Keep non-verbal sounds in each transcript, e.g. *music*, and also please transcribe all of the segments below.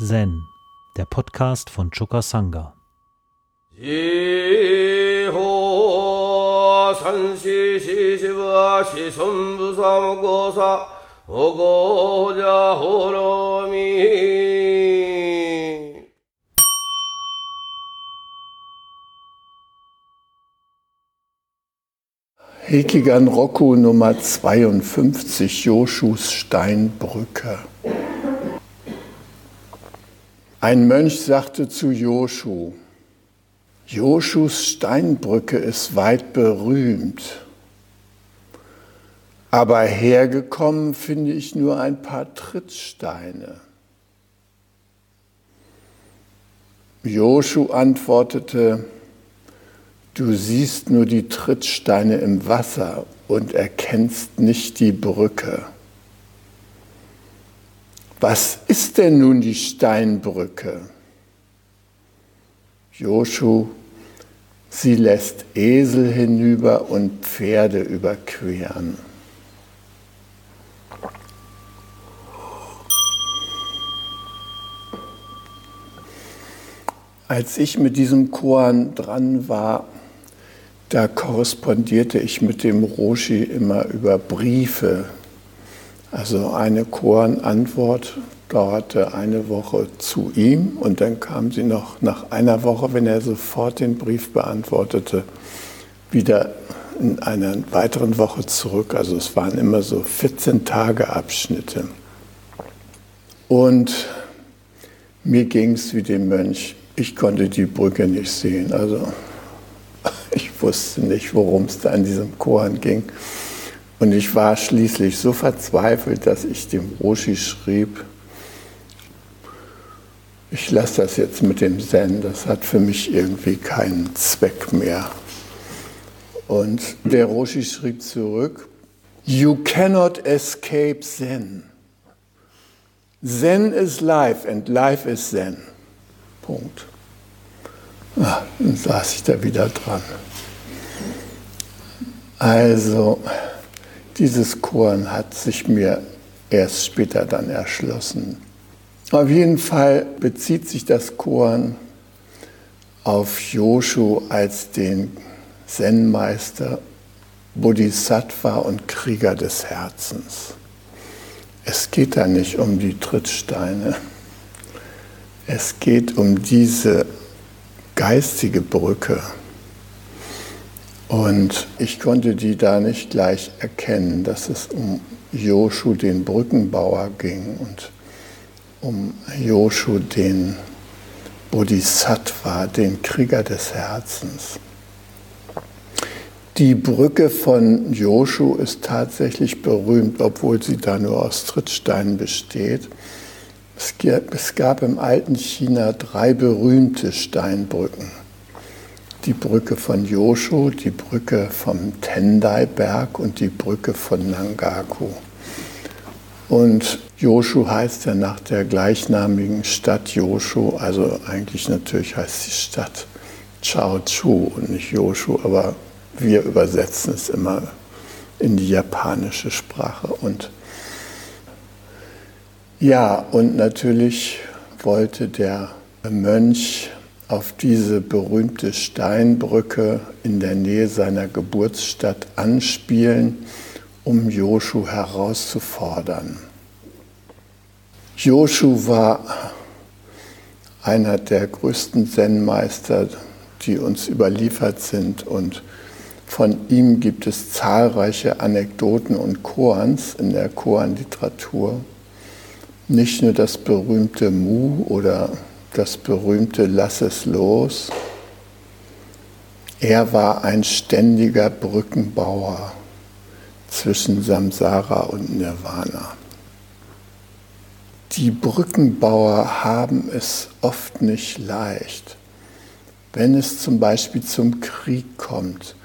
Zen, der Podcast von Choka Sangha. Hekigan Roku Nummer 52, Joshus Steinbrücke. Ein Mönch sagte zu Joshu, Joshus Steinbrücke ist weit berühmt, aber hergekommen finde ich nur ein paar Trittsteine. Joshu antwortete, Du siehst nur die Trittsteine im Wasser und erkennst nicht die Brücke. Was ist denn nun die Steinbrücke? Joshu, sie lässt Esel hinüber und Pferde überqueren. Als ich mit diesem Koan dran war, da korrespondierte ich mit dem Roshi immer über Briefe. Also eine Koranantwort dauerte eine Woche zu ihm und dann kam sie noch nach einer Woche, wenn er sofort den Brief beantwortete, wieder in einer weiteren Woche zurück. Also es waren immer so 14 Tage Abschnitte. Und mir ging es wie dem Mönch. Ich konnte die Brücke nicht sehen. Also *laughs* ich wusste nicht, worum es da in diesem Koran ging. Und ich war schließlich so verzweifelt, dass ich dem Roshi schrieb, ich lasse das jetzt mit dem Zen, das hat für mich irgendwie keinen Zweck mehr. Und der Roshi schrieb zurück, You cannot escape Zen. Zen is life and life is Zen. Punkt. Ah, dann saß ich da wieder dran. Also, dieses Korn hat sich mir erst später dann erschlossen. Auf jeden Fall bezieht sich das Korn auf Joshu als den Zen-Meister, Bodhisattva und Krieger des Herzens. Es geht da nicht um die Trittsteine. Es geht um diese geistige Brücke. Und ich konnte die da nicht gleich erkennen, dass es um Joshu, den Brückenbauer, ging und um Joshu, den Bodhisattva, den Krieger des Herzens. Die Brücke von Joshu ist tatsächlich berühmt, obwohl sie da nur aus Trittsteinen besteht. Es gab im alten China drei berühmte Steinbrücken. Die Brücke von Yoshu, die Brücke vom Tendai-Berg und die Brücke von Nangaku. Und Yoshu heißt ja nach der gleichnamigen Stadt Yoshu, also eigentlich natürlich heißt die Stadt Chaochu und nicht Yoshu, aber wir übersetzen es immer in die japanische Sprache. Und ja, und natürlich wollte der Mönch auf diese berühmte Steinbrücke in der Nähe seiner Geburtsstadt anspielen, um Joshu herauszufordern. Joshu war einer der größten Zen-Meister, die uns überliefert sind und von ihm gibt es zahlreiche Anekdoten und Koans in der Koan-Literatur nicht nur das berühmte Mu oder das berühmte Lass es los. Er war ein ständiger Brückenbauer zwischen Samsara und Nirvana. Die Brückenbauer haben es oft nicht leicht. Wenn es zum Beispiel zum Krieg kommt,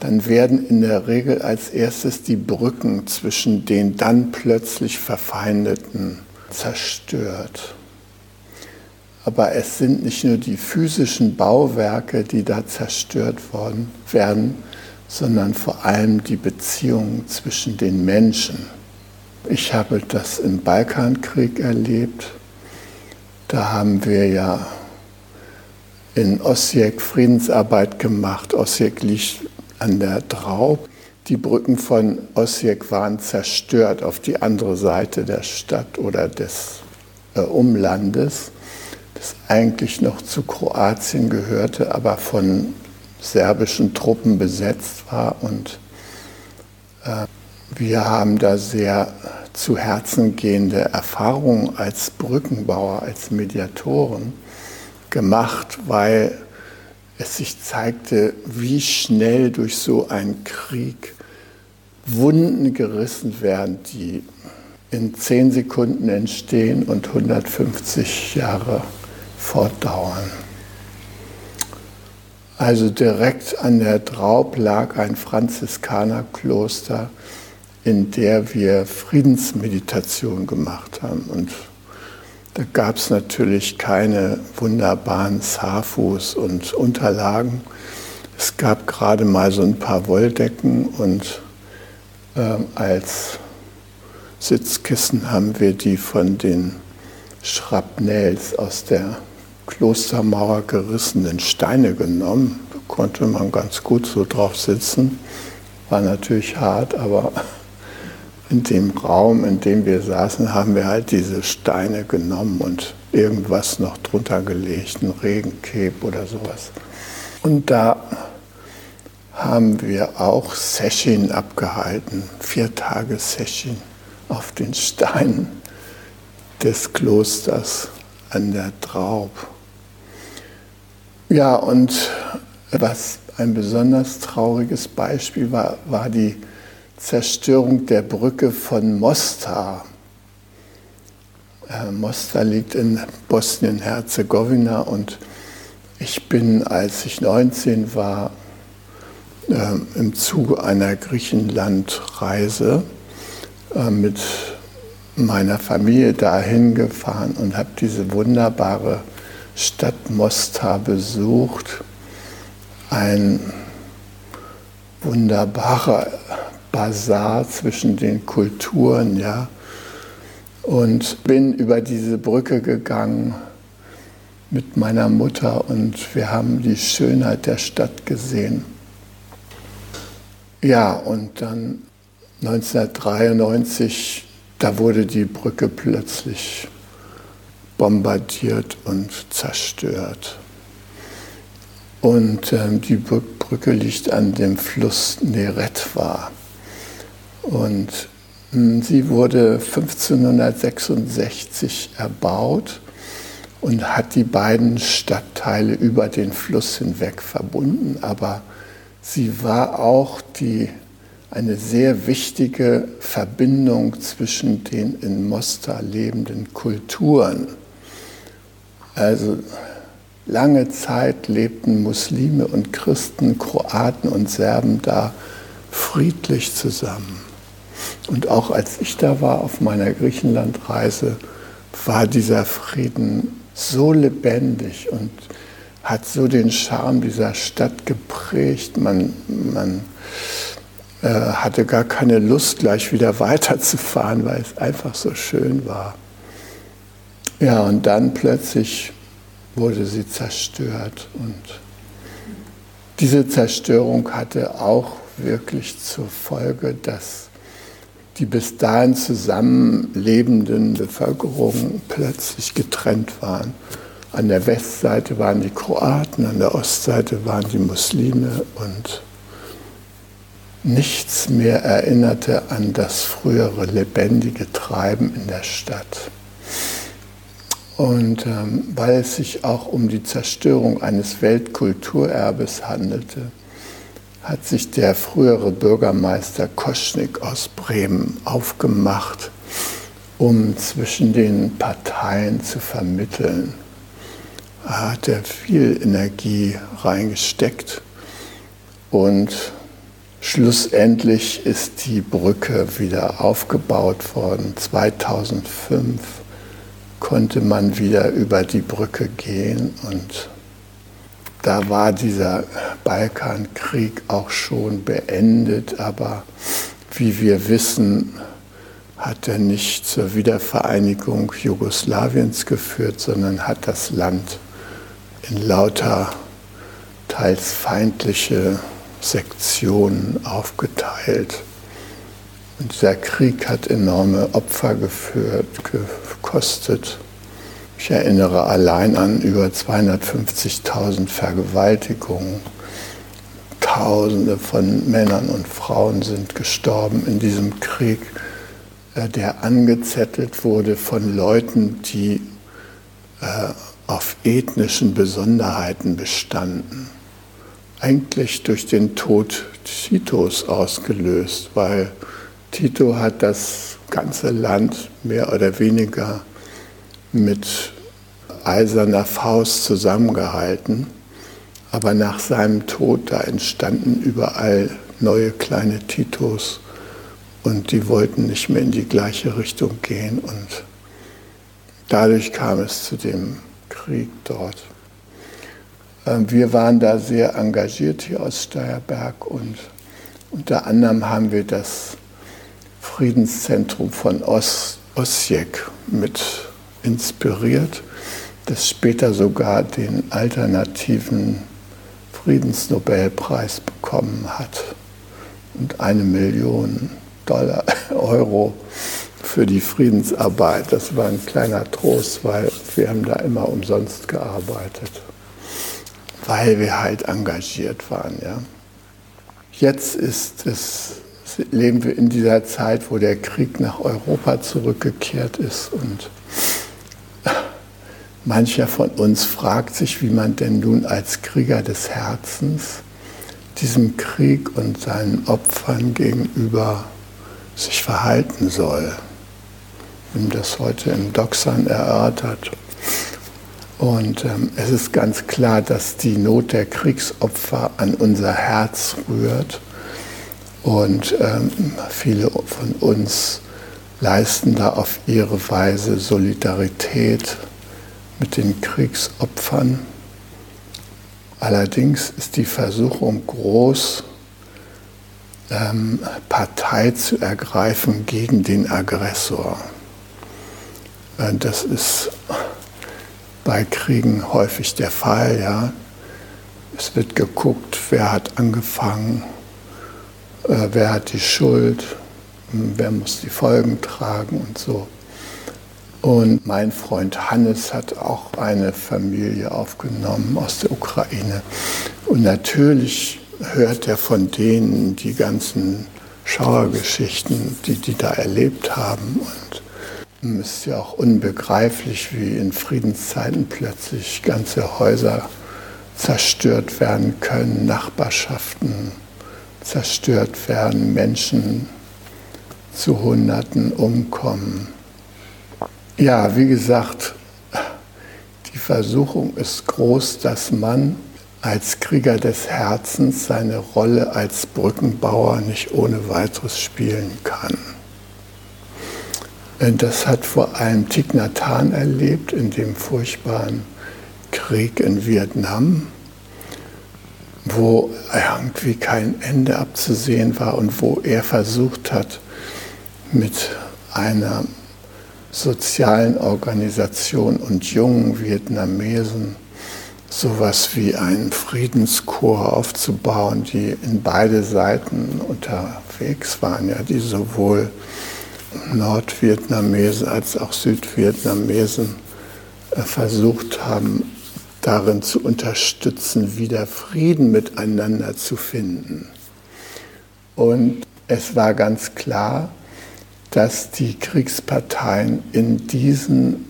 dann werden in der Regel als erstes die Brücken zwischen den dann plötzlich Verfeindeten zerstört. Aber es sind nicht nur die physischen Bauwerke, die da zerstört worden werden, sondern vor allem die Beziehungen zwischen den Menschen. Ich habe das im Balkankrieg erlebt. Da haben wir ja in Osijek Friedensarbeit gemacht. Osijek liegt an der Draub. Die Brücken von Osijek waren zerstört auf die andere Seite der Stadt oder des äh, Umlandes, das eigentlich noch zu Kroatien gehörte, aber von serbischen Truppen besetzt war. Und äh, wir haben da sehr zu Herzen gehende Erfahrungen als Brückenbauer, als Mediatoren gemacht, weil es sich zeigte, wie schnell durch so einen Krieg Wunden gerissen werden, die in zehn Sekunden entstehen und 150 Jahre fortdauern. Also direkt an der Draub lag ein Franziskanerkloster, in der wir Friedensmeditation gemacht haben. Und da gab es natürlich keine wunderbaren Safus und Unterlagen. Es gab gerade mal so ein paar Wolldecken und äh, als Sitzkissen haben wir die von den Schrapnells aus der Klostermauer gerissenen Steine genommen. Da konnte man ganz gut so drauf sitzen. War natürlich hart, aber in dem Raum, in dem wir saßen, haben wir halt diese Steine genommen und irgendwas noch drunter gelegt, ein Regenkeb oder sowas. Und da haben wir auch Session abgehalten, vier Tage Session auf den Steinen des Klosters an der Traub. Ja, und was ein besonders trauriges Beispiel war, war die Zerstörung der Brücke von Mostar. Äh, Mostar liegt in Bosnien-Herzegowina und ich bin, als ich 19 war, äh, im Zuge einer Griechenlandreise äh, mit meiner Familie dahin gefahren und habe diese wunderbare Stadt Mostar besucht. Ein wunderbarer Bazar zwischen den Kulturen, ja. Und bin über diese Brücke gegangen mit meiner Mutter und wir haben die Schönheit der Stadt gesehen. Ja, und dann 1993, da wurde die Brücke plötzlich bombardiert und zerstört. Und ähm, die Brücke liegt an dem Fluss Neretva. Und hm, sie wurde 1566 erbaut und hat die beiden Stadtteile über den Fluss hinweg verbunden. Aber sie war auch die, eine sehr wichtige Verbindung zwischen den in Mostar lebenden Kulturen. Also lange Zeit lebten Muslime und Christen, Kroaten und Serben da friedlich zusammen. Und auch als ich da war auf meiner Griechenlandreise, war dieser Frieden so lebendig und hat so den Charme dieser Stadt geprägt. Man, man äh, hatte gar keine Lust, gleich wieder *laughs* weiterzufahren, weil es einfach so schön war. Ja, und dann plötzlich wurde sie zerstört. Und diese Zerstörung hatte auch wirklich zur Folge, dass die bis dahin zusammenlebenden Bevölkerungen plötzlich getrennt waren. An der Westseite waren die Kroaten, an der Ostseite waren die Muslime und nichts mehr erinnerte an das frühere lebendige Treiben in der Stadt. Und ähm, weil es sich auch um die Zerstörung eines Weltkulturerbes handelte, hat sich der frühere Bürgermeister Koschnik aus Bremen aufgemacht, um zwischen den Parteien zu vermitteln. Da hat er viel Energie reingesteckt und schlussendlich ist die Brücke wieder aufgebaut worden. 2005 konnte man wieder über die Brücke gehen und da war dieser Balkankrieg auch schon beendet, aber wie wir wissen, hat er nicht zur Wiedervereinigung Jugoslawiens geführt, sondern hat das Land in lauter teils feindliche Sektionen aufgeteilt. Und dieser Krieg hat enorme Opfer geführt, gekostet. Ich erinnere allein an über 250.000 Vergewaltigungen. Tausende von Männern und Frauen sind gestorben in diesem Krieg, äh, der angezettelt wurde von Leuten, die äh, auf ethnischen Besonderheiten bestanden. Eigentlich durch den Tod Titos ausgelöst, weil Tito hat das ganze Land mehr oder weniger mit eiserner Faust zusammengehalten. Aber nach seinem Tod, da entstanden überall neue kleine Titos und die wollten nicht mehr in die gleiche Richtung gehen und dadurch kam es zu dem Krieg dort. Ähm, wir waren da sehr engagiert hier aus Steierberg und unter anderem haben wir das Friedenszentrum von Os Osijek mit inspiriert, das später sogar den alternativen Friedensnobelpreis bekommen hat und eine Million Dollar, *laughs* Euro für die Friedensarbeit. Das war ein kleiner Trost, weil wir haben da immer umsonst gearbeitet, weil wir halt engagiert waren. Ja. Jetzt ist es leben wir in dieser Zeit, wo der Krieg nach Europa zurückgekehrt ist und mancher von uns fragt sich, wie man denn nun als Krieger des Herzens diesem Krieg und seinen Opfern gegenüber sich verhalten soll. Wir haben das heute im Doxan erörtert. Und ähm, es ist ganz klar, dass die Not der Kriegsopfer an unser Herz rührt und ähm, viele von uns leisten da auf ihre Weise Solidarität mit den Kriegsopfern. Allerdings ist die Versuchung groß, ähm, Partei zu ergreifen gegen den Aggressor. Äh, das ist bei Kriegen häufig der Fall. Ja. Es wird geguckt, wer hat angefangen, wer hat die Schuld, wer muss die Folgen tragen und so. Und mein Freund Hannes hat auch eine Familie aufgenommen aus der Ukraine. Und natürlich hört er von denen die ganzen Schauergeschichten, die die da erlebt haben. Und es ist ja auch unbegreiflich, wie in Friedenszeiten plötzlich ganze Häuser zerstört werden können, Nachbarschaften zerstört werden, Menschen zu Hunderten umkommen. Ja, wie gesagt, die Versuchung ist groß, dass man als Krieger des Herzens seine Rolle als Brückenbauer nicht ohne weiteres spielen kann. Das hat vor allem Thich Nhat Hanh erlebt in dem furchtbaren Krieg in Vietnam wo irgendwie kein Ende abzusehen war und wo er versucht hat, mit einer sozialen Organisation und jungen Vietnamesen sowas wie einen Friedenschor aufzubauen, die in beide Seiten unterwegs waren, ja, die sowohl Nordvietnamesen als auch Südvietnamesen äh, versucht haben, darin zu unterstützen, wieder Frieden miteinander zu finden. Und es war ganz klar, dass die Kriegsparteien in diesen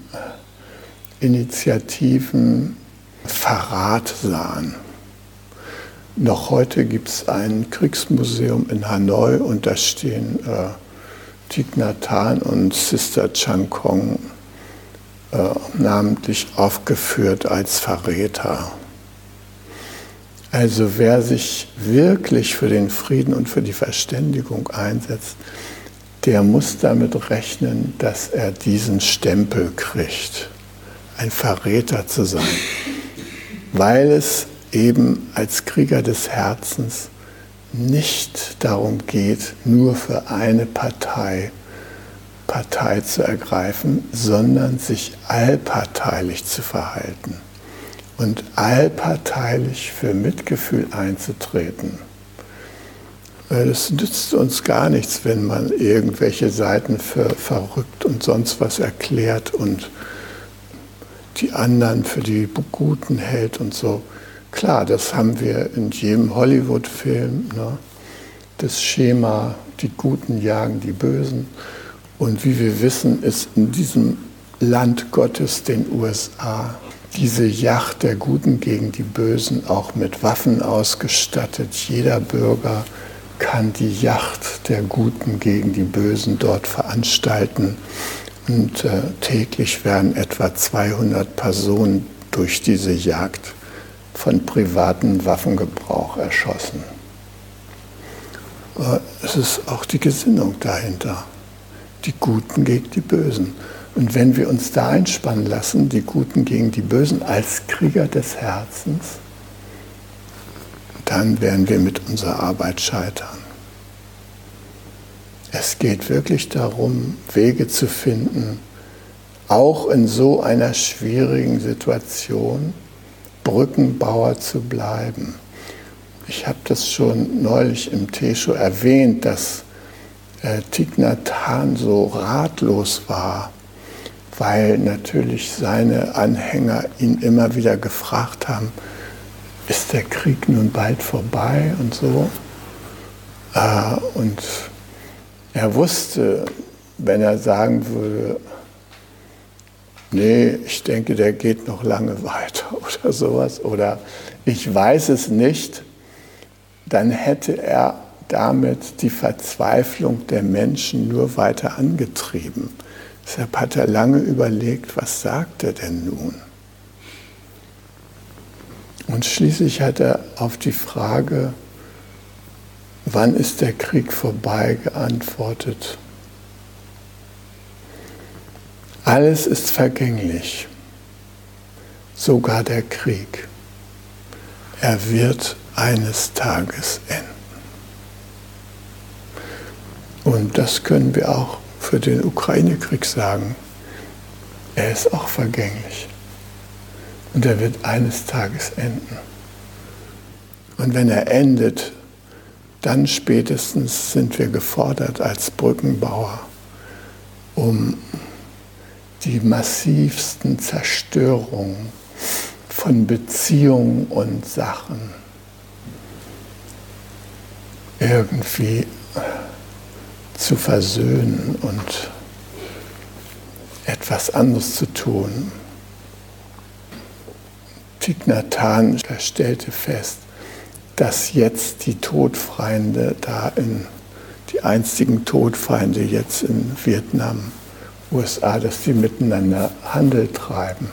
Initiativen Verrat sahen. Noch heute gibt es ein Kriegsmuseum in Hanoi und da stehen äh, Thich Nhat Hanh und Sister Chan Kong äh, namentlich aufgeführt als Verräter. Also wer sich wirklich für den Frieden und für die Verständigung einsetzt, der muss damit rechnen, dass er diesen Stempel kriegt, ein Verräter zu sein, weil es eben als Krieger des Herzens nicht darum geht, nur für eine Partei Partei zu ergreifen, sondern sich allparteilich zu verhalten und allparteilich für Mitgefühl einzutreten. Es nützt uns gar nichts, wenn man irgendwelche Seiten für verrückt und sonst was erklärt und die anderen für die Guten hält und so. Klar, das haben wir in jedem Hollywood-Film. Ne? Das Schema, die Guten jagen die Bösen. Und wie wir wissen, ist in diesem Land Gottes, den USA, diese Yacht der Guten gegen die Bösen auch mit Waffen ausgestattet. Jeder Bürger kann die Yacht der Guten gegen die Bösen dort veranstalten. Und äh, täglich werden etwa 200 Personen durch diese Jagd von privaten Waffengebrauch erschossen. Äh, es ist auch die Gesinnung dahinter. Die Guten gegen die Bösen. Und wenn wir uns da einspannen lassen, die Guten gegen die Bösen als Krieger des Herzens, dann werden wir mit unserer Arbeit scheitern. Es geht wirklich darum, Wege zu finden, auch in so einer schwierigen Situation Brückenbauer zu bleiben. Ich habe das schon neulich im Tesho erwähnt, dass äh, Hanh so ratlos war, weil natürlich seine Anhänger ihn immer wieder gefragt haben, ist der Krieg nun bald vorbei und so. Äh, und er wusste, wenn er sagen würde, nee, ich denke, der geht noch lange weiter *laughs* oder sowas, oder ich weiß es nicht, dann hätte er damit die Verzweiflung der Menschen nur weiter angetrieben. Deshalb hat er lange überlegt, was sagt er denn nun? Und schließlich hat er auf die Frage, wann ist der Krieg vorbei, geantwortet. Alles ist vergänglich, sogar der Krieg. Er wird eines Tages enden. Und das können wir auch für den Ukraine-Krieg sagen. Er ist auch vergänglich. Und er wird eines Tages enden. Und wenn er endet, dann spätestens sind wir gefordert als Brückenbauer, um die massivsten Zerstörungen von Beziehungen und Sachen irgendwie zu versöhnen und etwas anderes zu tun. Hanh stellte fest, dass jetzt die Todfeinde da in, die einstigen Todfeinde jetzt in Vietnam, USA, dass die miteinander Handel treiben.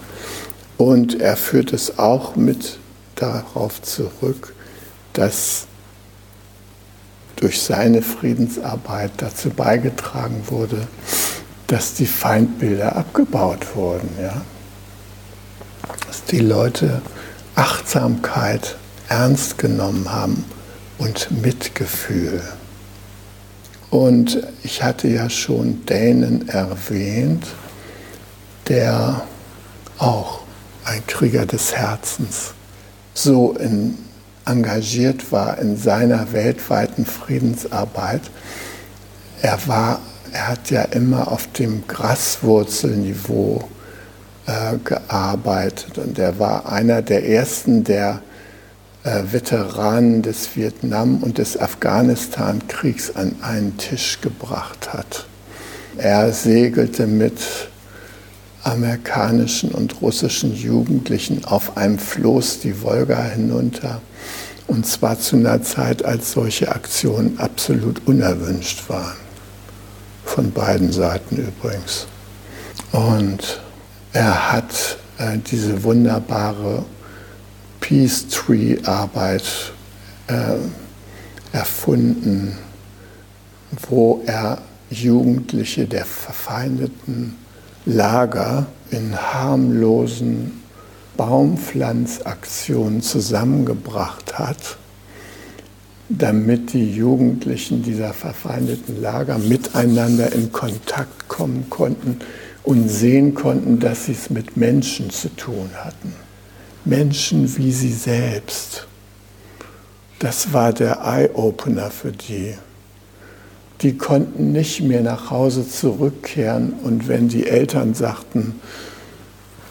Und er führt es auch mit darauf zurück, dass durch seine Friedensarbeit dazu beigetragen wurde, dass die Feindbilder abgebaut wurden. Ja? Dass die Leute Achtsamkeit ernst genommen haben und Mitgefühl. Und ich hatte ja schon Dänen erwähnt, der auch ein Krieger des Herzens so in engagiert war in seiner weltweiten Friedensarbeit. Er war, er hat ja immer auf dem Graswurzelniveau äh, gearbeitet und er war einer der ersten, der äh, Veteranen des Vietnam- und des Afghanistan-Kriegs an einen Tisch gebracht hat. Er segelte mit amerikanischen und russischen Jugendlichen auf einem Floß die Wolga hinunter und zwar zu einer Zeit, als solche Aktionen absolut unerwünscht waren. Von beiden Seiten übrigens. Und er hat äh, diese wunderbare Peace Tree Arbeit äh, erfunden, wo er Jugendliche der verfeindeten Lager in harmlosen Baumpflanzaktion zusammengebracht hat, damit die Jugendlichen dieser verfeindeten Lager miteinander in Kontakt kommen konnten und sehen konnten, dass sie es mit Menschen zu tun hatten. Menschen wie sie selbst. Das war der Eye-Opener für die. Die konnten nicht mehr nach Hause zurückkehren und wenn die Eltern sagten,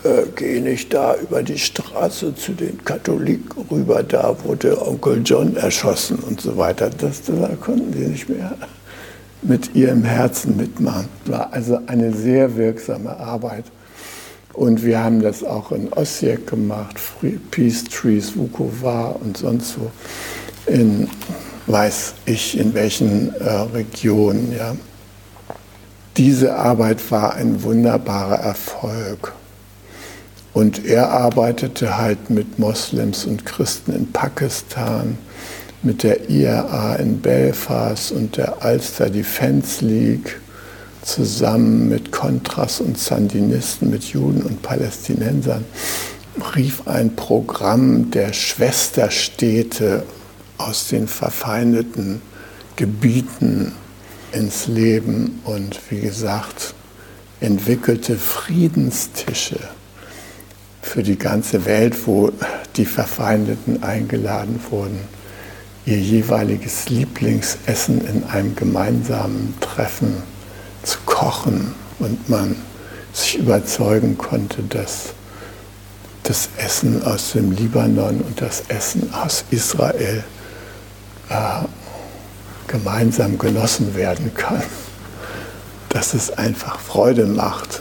äh, geh nicht da über die Straße zu den Katholiken rüber, da wurde Onkel John erschossen und so weiter, das, das konnten sie nicht mehr mit ihrem Herzen mitmachen. War also eine sehr wirksame Arbeit. Und wir haben das auch in Osijek gemacht, Peace Trees, Vukovar und sonst wo, in weiß ich in welchen äh, Regionen. Ja. Diese Arbeit war ein wunderbarer Erfolg. Und er arbeitete halt mit Moslems und Christen in Pakistan, mit der IRA in Belfast und der Ulster Defense League zusammen mit Contras und Sandinisten, mit Juden und Palästinensern, rief ein Programm der Schwesterstädte aus den verfeindeten Gebieten ins Leben und wie gesagt entwickelte Friedenstische für die ganze Welt, wo die Verfeindeten eingeladen wurden ihr jeweiliges Lieblingsessen in einem gemeinsamen Treffen zu kochen und man sich überzeugen konnte, dass das Essen aus dem Libanon und das Essen aus Israel gemeinsam genossen werden kann. Dass es einfach Freude macht,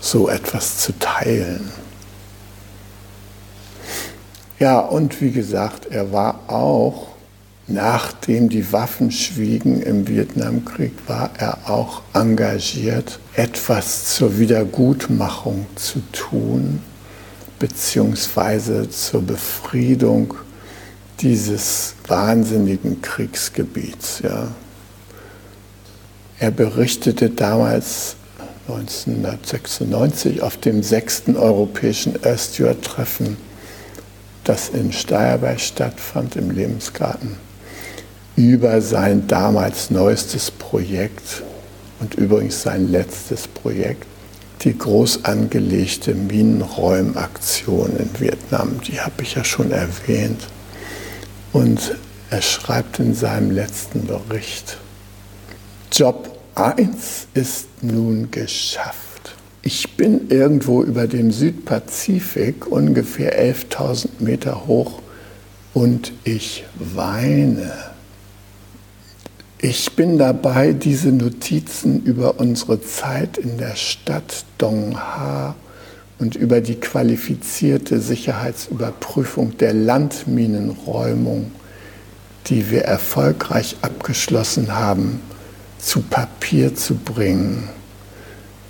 so etwas zu teilen. Ja, und wie gesagt, er war auch Nachdem die Waffen schwiegen im Vietnamkrieg, war er auch engagiert, etwas zur Wiedergutmachung zu tun, beziehungsweise zur Befriedung dieses wahnsinnigen Kriegsgebiets. Ja. Er berichtete damals 1996 auf dem sechsten europäischen Earthsteward-Treffen, das in Steierberg stattfand, im Lebensgarten über sein damals neuestes Projekt und übrigens sein letztes Projekt, die groß angelegte Minenräumaktion in Vietnam. Die habe ich ja schon erwähnt. Und er schreibt in seinem letzten Bericht, Job 1 ist nun geschafft. Ich bin irgendwo über dem Südpazifik, ungefähr 11.000 Meter hoch, und ich weine. Ich bin dabei, diese Notizen über unsere Zeit in der Stadt Dong Ha und über die qualifizierte Sicherheitsüberprüfung der Landminenräumung, die wir erfolgreich abgeschlossen haben, zu Papier zu bringen,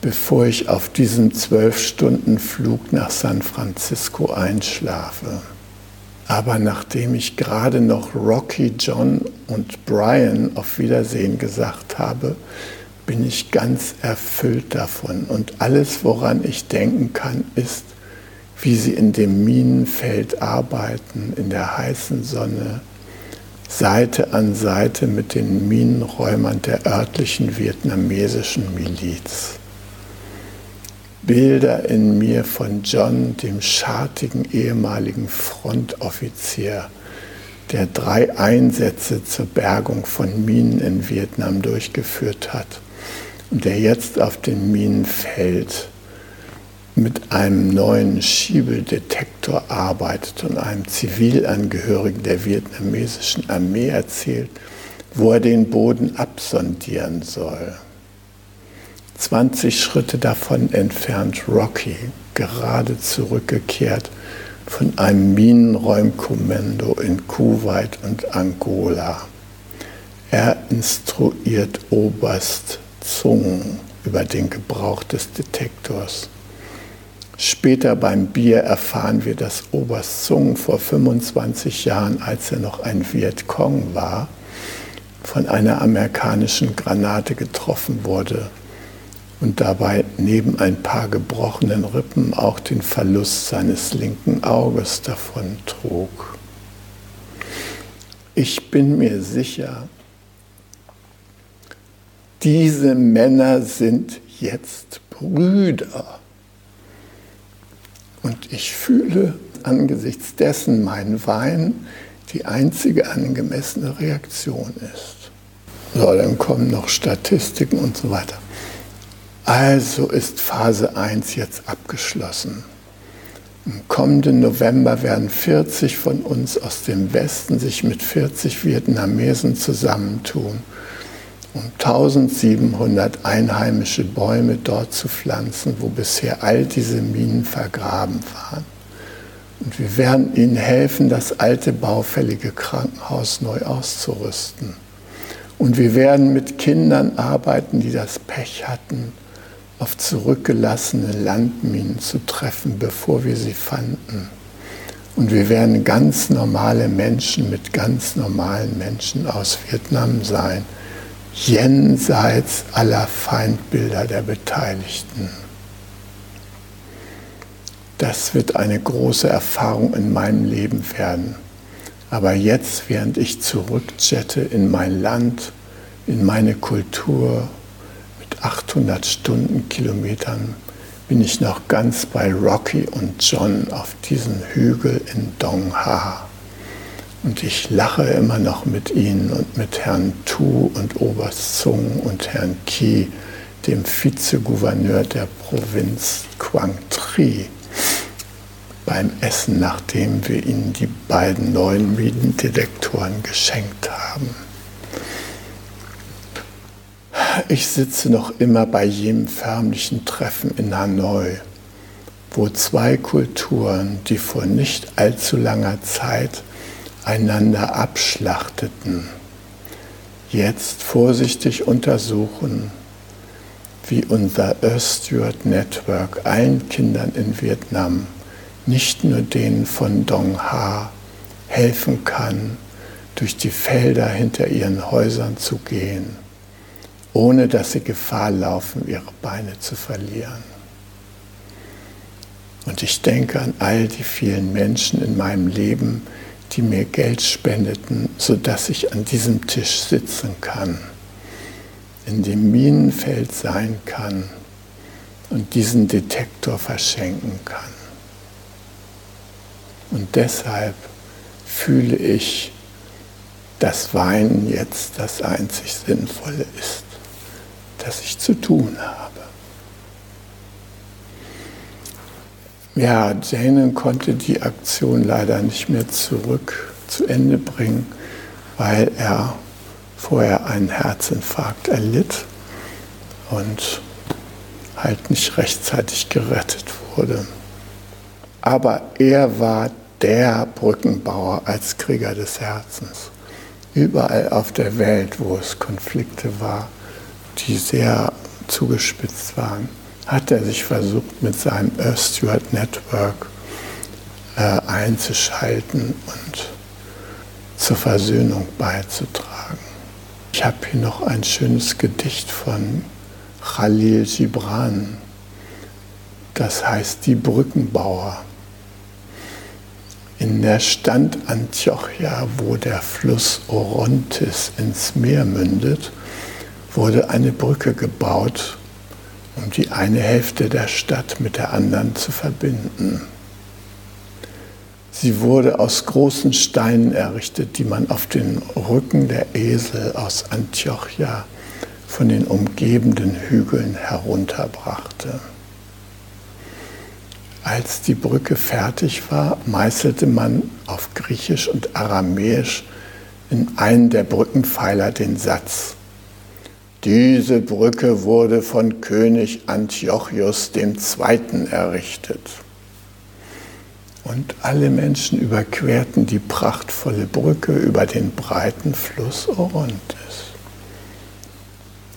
bevor ich auf diesem Zwölf-Stunden-Flug nach San Francisco einschlafe. Aber nachdem ich gerade noch Rocky, John und Brian auf Wiedersehen gesagt habe, bin ich ganz erfüllt davon. Und alles, woran ich denken kann, ist, wie sie in dem Minenfeld arbeiten, in der heißen Sonne, Seite an Seite mit den Minenräumern der örtlichen vietnamesischen Miliz. Bilder in mir von John, dem schartigen ehemaligen Frontoffizier, der drei Einsätze zur Bergung von Minen in Vietnam durchgeführt hat der jetzt auf dem Minenfeld mit einem neuen Schiebeldetektor arbeitet und einem Zivilangehörigen der vietnamesischen Armee erzählt, wo er den Boden absondieren soll. 20 Schritte davon entfernt Rocky, gerade zurückgekehrt von einem Minenräumkommando in Kuwait und Angola. Er instruiert Oberst Zung über den Gebrauch des Detektors. Später beim Bier erfahren wir, dass Oberst Zung vor 25 Jahren, als er noch ein Vietcong war, von einer amerikanischen Granate getroffen wurde und dabei neben ein paar gebrochenen Rippen auch den Verlust seines linken Auges davon trug. Ich bin mir sicher, diese Männer sind jetzt Brüder. Und ich fühle angesichts dessen mein Wein die einzige angemessene Reaktion ist. So, dann kommen noch Statistiken und so weiter. Also ist Phase 1 jetzt abgeschlossen. Im kommenden November werden 40 von uns aus dem Westen sich mit 40 Vietnamesen zusammentun, um 1700 einheimische Bäume dort zu pflanzen, wo bisher all diese Minen vergraben waren. Und wir werden ihnen helfen, das alte baufällige Krankenhaus neu auszurüsten. Und wir werden mit Kindern arbeiten, die das Pech hatten, auf zurückgelassene Landminen zu treffen, bevor wir sie fanden. Und wir werden ganz normale Menschen mit ganz normalen Menschen aus Vietnam sein, jenseits aller Feindbilder der Beteiligten. Das wird eine große Erfahrung in meinem Leben werden. Aber jetzt, während ich zurückjette in mein Land, in meine Kultur, 800 Stundenkilometern bin ich noch ganz bei Rocky und John auf diesem Hügel in Dong Ha. Und ich lache immer noch mit ihnen und mit Herrn Tu und Oberst Zung und Herrn Ki, dem Vizegouverneur der Provinz Quang Tri, beim Essen, nachdem wir ihnen die beiden neuen Miedendetektoren geschenkt haben. Ich sitze noch immer bei jenem förmlichen Treffen in Hanoi, wo zwei Kulturen, die vor nicht allzu langer Zeit einander abschlachteten, jetzt vorsichtig untersuchen, wie unser Earth Network allen Kindern in Vietnam, nicht nur denen von Dong Ha, helfen kann, durch die Felder hinter ihren Häusern zu gehen ohne dass sie Gefahr laufen, ihre Beine zu verlieren. Und ich denke an all die vielen Menschen in meinem Leben, die mir Geld spendeten, sodass ich an diesem Tisch sitzen kann, in dem Minenfeld sein kann und diesen Detektor verschenken kann. Und deshalb fühle ich, dass Weinen jetzt das einzig Sinnvolle ist das ich zu tun habe. Ja, Jane konnte die Aktion leider nicht mehr zurück zu Ende bringen, weil er vorher einen Herzinfarkt erlitt und halt nicht rechtzeitig gerettet wurde. Aber er war der Brückenbauer als Krieger des Herzens. Überall auf der Welt, wo es Konflikte war, die sehr zugespitzt waren, hat er sich versucht, mit seinem Earth Stewart Network äh, einzuschalten und zur Versöhnung beizutragen. Ich habe hier noch ein schönes Gedicht von Khalil Gibran, das heißt Die Brückenbauer. In der Stadt Antiochia, wo der Fluss Orontes ins Meer mündet, wurde eine Brücke gebaut, um die eine Hälfte der Stadt mit der anderen zu verbinden. Sie wurde aus großen Steinen errichtet, die man auf den Rücken der Esel aus Antiochia von den umgebenden Hügeln herunterbrachte. Als die Brücke fertig war, meißelte man auf Griechisch und Aramäisch in einen der Brückenpfeiler den Satz, diese Brücke wurde von König Antiochus II. errichtet. Und alle Menschen überquerten die prachtvolle Brücke über den breiten Fluss Orontes.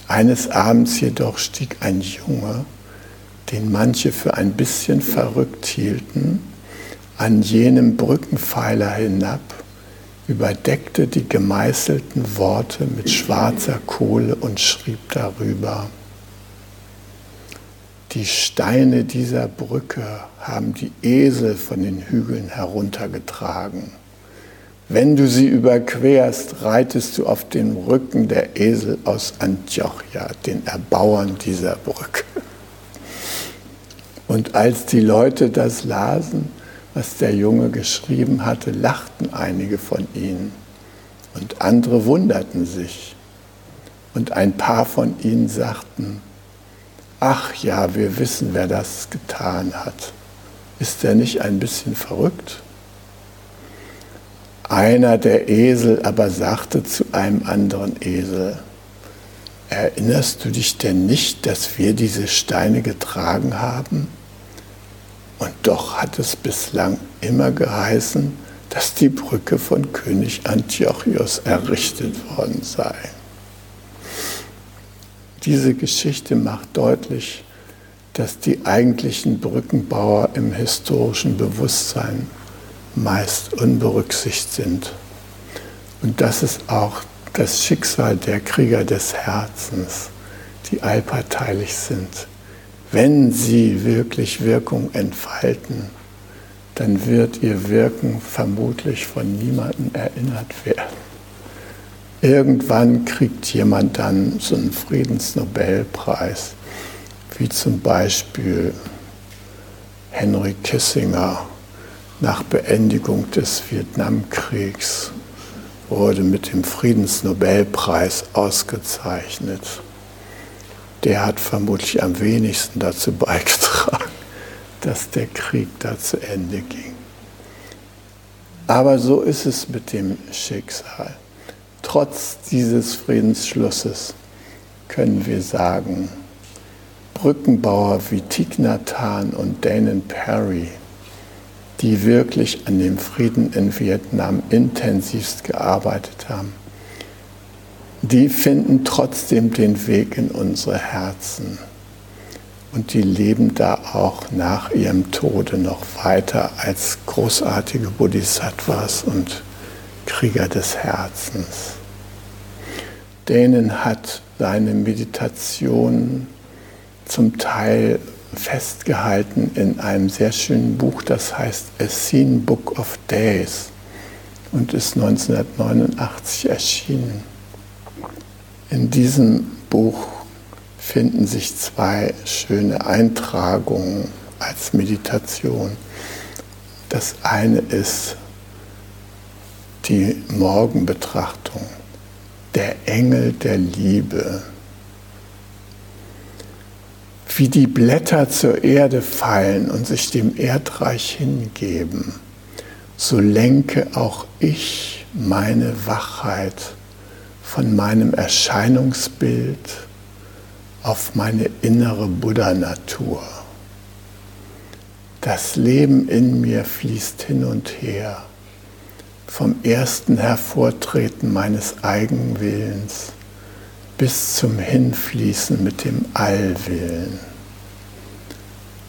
Eines Abends jedoch stieg ein Junge, den manche für ein bisschen verrückt hielten, an jenem Brückenpfeiler hinab überdeckte die gemeißelten Worte mit schwarzer Kohle und schrieb darüber, die Steine dieser Brücke haben die Esel von den Hügeln heruntergetragen. Wenn du sie überquerst, reitest du auf dem Rücken der Esel aus Antiochia, den Erbauern dieser Brücke. Und als die Leute das lasen, was der Junge geschrieben hatte, lachten einige von ihnen und andere wunderten sich. Und ein paar von ihnen sagten, ach ja, wir wissen, wer das getan hat. Ist er nicht ein bisschen verrückt? Einer der Esel aber sagte zu einem anderen Esel, erinnerst du dich denn nicht, dass wir diese Steine getragen haben? Und doch hat es bislang immer geheißen, dass die Brücke von König Antiochos errichtet worden sei. Diese Geschichte macht deutlich, dass die eigentlichen Brückenbauer im historischen Bewusstsein meist unberücksichtigt sind. Und das ist auch das Schicksal der Krieger des Herzens, die allparteilich sind. Wenn sie wirklich Wirkung entfalten, dann wird ihr Wirken vermutlich von niemandem erinnert werden. Irgendwann kriegt jemand dann so einen Friedensnobelpreis, wie zum Beispiel Henry Kissinger nach Beendigung des Vietnamkriegs wurde mit dem Friedensnobelpreis ausgezeichnet der hat vermutlich am wenigsten dazu beigetragen, dass der Krieg da zu Ende ging. Aber so ist es mit dem Schicksal. Trotz dieses Friedensschlusses können wir sagen, Brückenbauer wie Thich Nhat Hanh und Danon Perry, die wirklich an dem Frieden in Vietnam intensivst gearbeitet haben, die finden trotzdem den Weg in unsere Herzen. Und die leben da auch nach ihrem Tode noch weiter als großartige Bodhisattvas und Krieger des Herzens. Denen hat seine Meditation zum Teil festgehalten in einem sehr schönen Buch, das heißt A Scene Book of Days und ist 1989 erschienen. In diesem Buch finden sich zwei schöne Eintragungen als Meditation. Das eine ist die Morgenbetrachtung, der Engel der Liebe. Wie die Blätter zur Erde fallen und sich dem Erdreich hingeben, so lenke auch ich meine Wachheit von meinem Erscheinungsbild auf meine innere Buddha-Natur. Das Leben in mir fließt hin und her, vom ersten Hervortreten meines Eigenwillens bis zum Hinfließen mit dem Allwillen.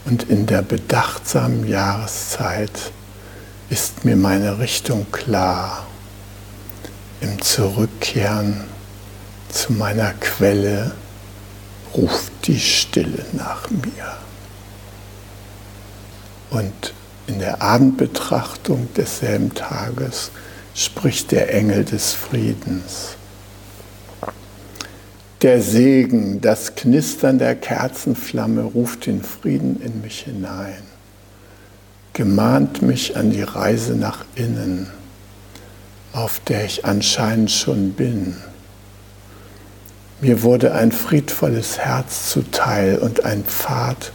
Und in der bedachtsamen Jahreszeit ist mir meine Richtung klar im Zurückkehren zu meiner Quelle ruft die Stille nach mir. Und in der Abendbetrachtung desselben Tages spricht der Engel des Friedens. Der Segen, das Knistern der Kerzenflamme ruft den Frieden in mich hinein, gemahnt mich an die Reise nach innen auf der ich anscheinend schon bin. Mir wurde ein friedvolles Herz zuteil und ein Pfad,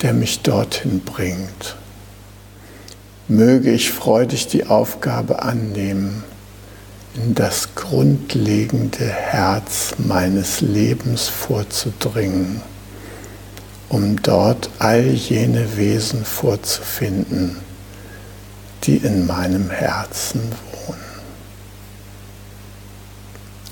der mich dorthin bringt. Möge ich freudig die Aufgabe annehmen, in das grundlegende Herz meines Lebens vorzudringen, um dort all jene Wesen vorzufinden, die in meinem Herzen wohnen.